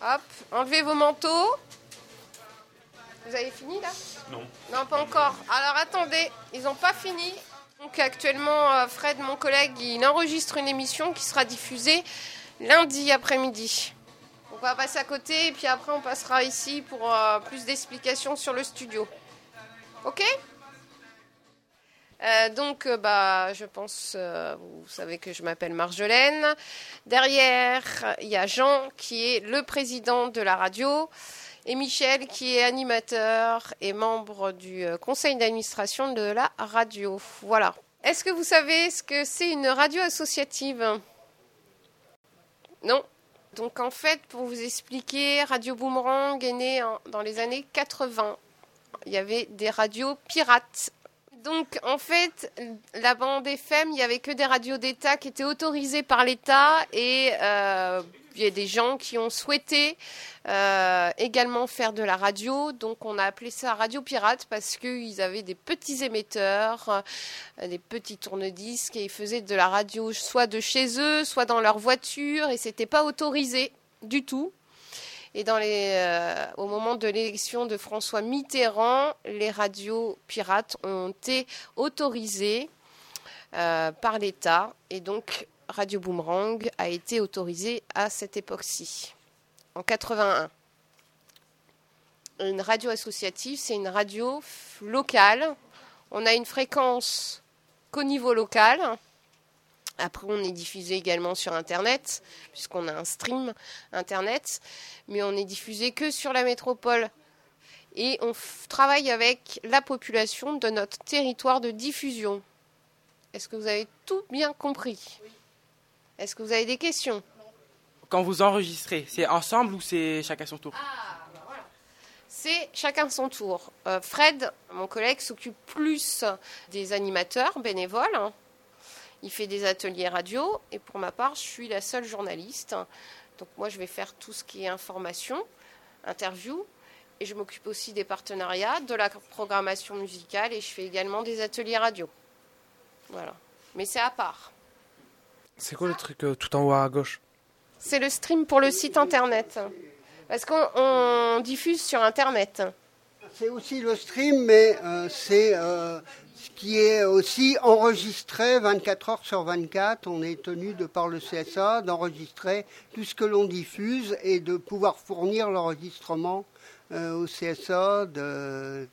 Hop, enlevez vos manteaux. Vous avez fini là? Non. Non, pas encore. Alors attendez, ils n'ont pas fini. Donc actuellement, euh, Fred, mon collègue, il enregistre une émission qui sera diffusée lundi après-midi. On va passer à côté et puis après on passera ici pour euh, plus d'explications sur le studio. Ok? Euh, donc, euh, bah, je pense, euh, vous savez que je m'appelle Marjolaine. Derrière, il y a Jean qui est le président de la radio et Michel qui est animateur et membre du conseil d'administration de la radio. Voilà. Est-ce que vous savez ce que c'est une radio associative? Non. Donc en fait, pour vous expliquer, Radio Boomerang est né en- dans les années 80. Il y avait des radios pirates. Donc en fait, la bande FM, il n'y avait que des radios d'État qui étaient autorisées par l'État et euh, il y a des gens qui ont souhaité euh, également faire de la radio. Donc on a appelé ça radio pirate parce qu'ils avaient des petits émetteurs, euh, des petits tourne-disques et ils faisaient de la radio soit de chez eux, soit dans leur voiture et c'était pas autorisé du tout. Et euh, au moment de l'élection de François Mitterrand, les radios pirates ont été autorisées euh, par l'État et donc Radio Boomerang a été autorisée à cette époque-ci, en 81. Une radio associative, c'est une radio locale. On a une fréquence qu'au niveau local. Après, on est diffusé également sur Internet, puisqu'on a un stream Internet, mais on est diffusé que sur la métropole. Et on travaille avec la population de notre territoire de diffusion. Est-ce que vous avez tout bien compris? Est-ce que vous avez des questions? Quand vous enregistrez, c'est ensemble ou c'est chacun son tour? C'est chacun son tour. Euh, Fred, mon collègue, s'occupe plus des animateurs bénévoles. Il fait des ateliers radio et pour ma part, je suis la seule journaliste. Donc moi, je vais faire tout ce qui est information, interview et je m'occupe aussi des partenariats, de la programmation musicale et je fais également des ateliers radio. Voilà. Mais c'est à part. C'est quoi le truc euh, tout en haut à gauche? C'est le stream pour le site internet. Parce qu'on on diffuse sur internet. C'est aussi le stream, mais euh, c'est euh, ce qui est aussi enregistré 24 heures sur 24. On est tenu, de par le CSA, d'enregistrer tout ce que l'on diffuse et de pouvoir fournir l'enregistrement euh, au CSA de,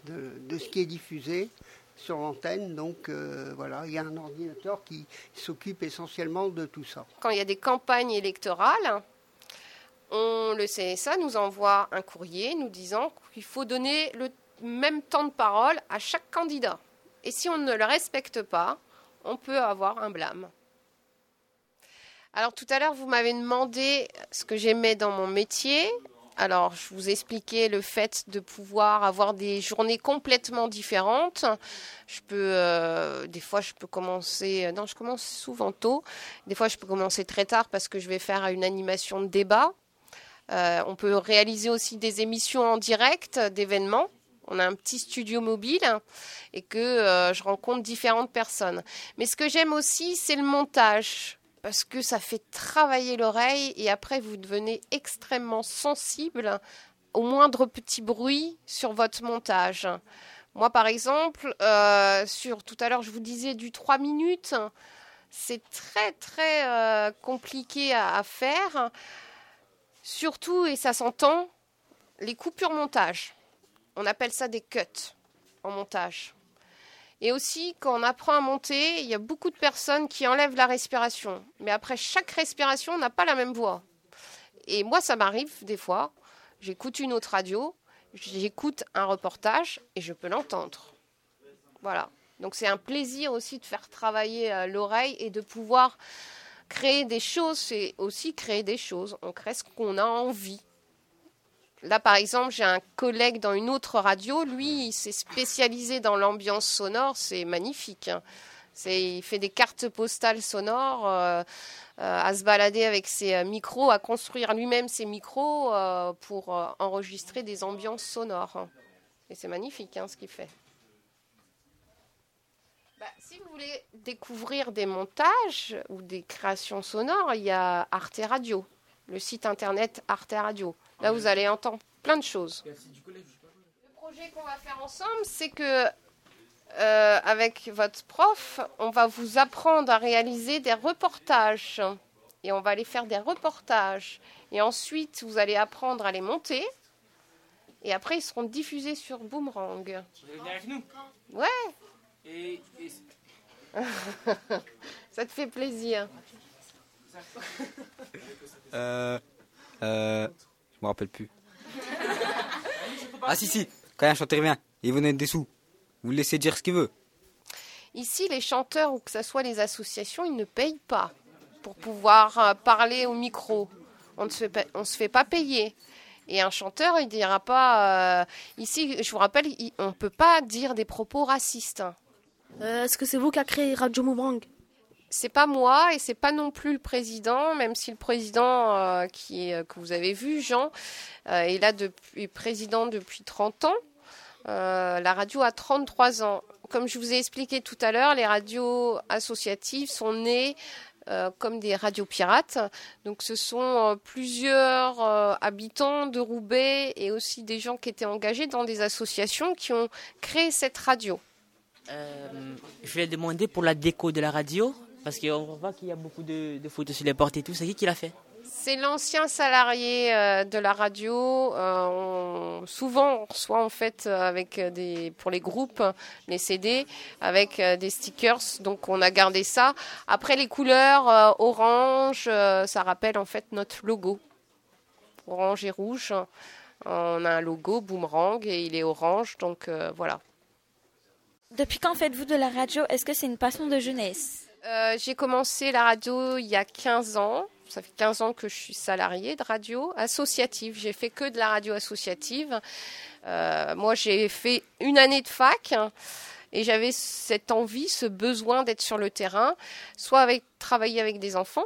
ce qui est diffusé sur l'antenne. Donc euh, voilà, il y a un ordinateur qui s'occupe essentiellement de tout ça. quand il y a des campagnes électorales, on, le CSA nous envoie un courrier nous disant qu'il faut donner le même temps de parole à chaque candidat. Et si on ne le respecte pas, on peut avoir un blâme. Alors tout à l'heure, vous m'avez demandé ce que j'aimais dans mon métier. Alors, je vous expliquais le fait de pouvoir avoir des journées complètement différentes. Je peux, euh, des fois, je peux commencer. Non, je commence souvent tôt. Des fois, je peux commencer très tard parce que je vais faire une animation de débat. Euh, on peut réaliser aussi des émissions en direct d'événements. On a un petit studio mobile et que euh, je rencontre différentes personnes. Mais ce que j'aime aussi, c'est le montage parce que ça fait travailler l'oreille et après vous devenez extrêmement sensible au moindre petit bruit sur votre montage. Moi, par exemple, euh, tout à l'heure, je vous disais du 3 minutes, c'est très très euh, compliqué à faire. Surtout, et ça s'entend, les coupures montage. On appelle ça des cuts en montage. Et aussi, quand on apprend à monter, il y a beaucoup de personnes qui enlèvent la respiration. Mais après chaque respiration, on n'a pas la même voix. Et moi, ça m'arrive des fois. J'écoute une autre radio, j'écoute un reportage et je peux l'entendre. Voilà. Donc c'est un plaisir aussi de faire travailler euh, l'oreille et de pouvoir créer des choses. C'est aussi créer des choses. On crée ce qu'on a envie. Là, par exemple, j'ai un collègue dans une autre radio. Lui, il s'est spécialisé dans l'ambiance sonore. C'est magnifique. hein. Il fait des cartes postales sonores, euh, euh, à se balader avec ses euh, micros, à construire lui-même ses micros pour enregistrer des ambiances sonores. Et c'est magnifique hein, ce qu'il fait. Bah, si vous voulez découvrir des montages ou des créations sonores, il y a Arte Radio. Le site internet Arte Radio. Là, vous allez entendre plein de choses. Le projet qu'on va faire ensemble, c'est que euh, avec votre prof, on va vous apprendre à réaliser des reportages. Et on va aller faire des reportages. Et ensuite, vous allez apprendre à les monter. Et après, ils seront diffusés sur Boomerang. Vous allez venir avec nous? Ouais, Et, et- ça te fait plaisir. Euh. Euh. Je me rappelle plus. Ah si, si. Quand un chanteur vient, il vous donne des sous. Vous le laissez dire ce qu'il veut. Ici, les chanteurs ou que ce soit les associations, ils ne payent pas pour pouvoir euh, parler au micro. On ne se fait pas, on se fait pas payer. Et un chanteur, il dira pas. euh, ici, je vous rappelle, on ne peut pas dire des propos racistes. Euh, Est-ce que c'est vous qui avez créé Radio Moubrang C'est pas moi et c'est pas non plus le président, même si le président euh, est- que vous avez vu, Jean, euh, est là depuis président depuis 30 ans. Euh, la radio a 33 ans. Comme je vous ai expliqué tout à l'heure, les radios associatives sont nées euh, comme des radios pirates. Donc ce sont euh, plusieurs euh, habitants de Roubaix et aussi des gens qui étaient engagés dans des associations qui ont créé cette radio. Euh, je voulais demander pour la déco de la radio, parce qu'on voit qu'il y a beaucoup de, de photos sur les portes et tout. C'est qui qui l'a fait? C'est l'ancien salarié euh, de la radio. Euh, on- souvent, on reçoit en fait euh, avec euh, des pour les groupes les CD avec euh, des stickers. Donc, on a gardé ça. Après, les couleurs euh, orange, euh, ça rappelle en fait notre logo. Orange et rouge. On a un logo boomerang et il est orange. Donc euh, voilà. Depuis quand faites-vous de la radio? Est-ce que c'est une passion de jeunesse? Euh, j'ai commencé la radio il y a 15 ans. Ça fait 15 ans que je suis salariée de radio associative. J'ai fait que de la radio associative. Euh, moi, j'ai fait une année de fac et j'avais cette envie, ce besoin d'être sur le terrain, soit avec travailler avec des enfants.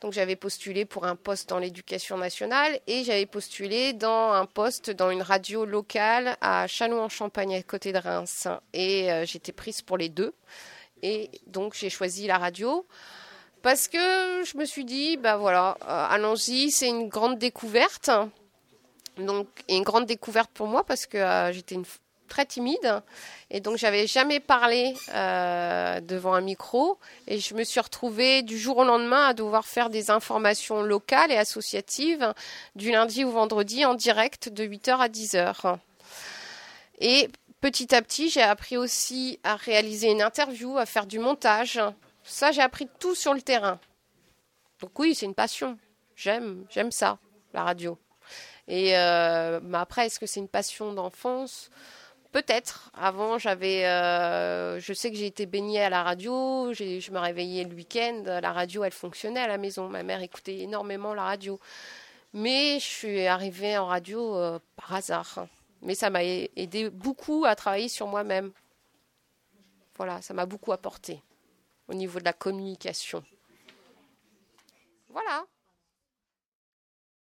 Donc j'avais postulé pour un poste dans l'éducation nationale et j'avais postulé dans un poste dans une radio locale à Châlons-en-Champagne à côté de Reims. Et euh, j'étais prise pour les deux. Et donc j'ai choisi la radio parce que je me suis dit, bah voilà, euh, allons-y, c'est une grande découverte. Donc, et une grande découverte pour moi parce que euh, j'étais une très timide et donc j'avais jamais parlé euh, devant un micro et je me suis retrouvée du jour au lendemain à devoir faire des informations locales et associatives du lundi au vendredi en direct de 8h à 10h. Et petit à petit, j'ai appris aussi à réaliser une interview, à faire du montage. Ça, j'ai appris tout sur le terrain. Donc oui, c'est une passion. J'aime, j'aime ça, la radio. Et euh, après, est-ce que c'est une passion d'enfance? Peut-être. Avant, j'avais, euh, je sais que j'ai été baignée à la radio. Je me réveillais le week-end. La radio, elle fonctionnait à la maison. Ma mère écoutait énormément la radio. Mais je suis arrivée en radio euh, par hasard. Mais ça m'a aidé beaucoup à travailler sur moi-même. Voilà, ça m'a beaucoup apporté au niveau de la communication. Voilà.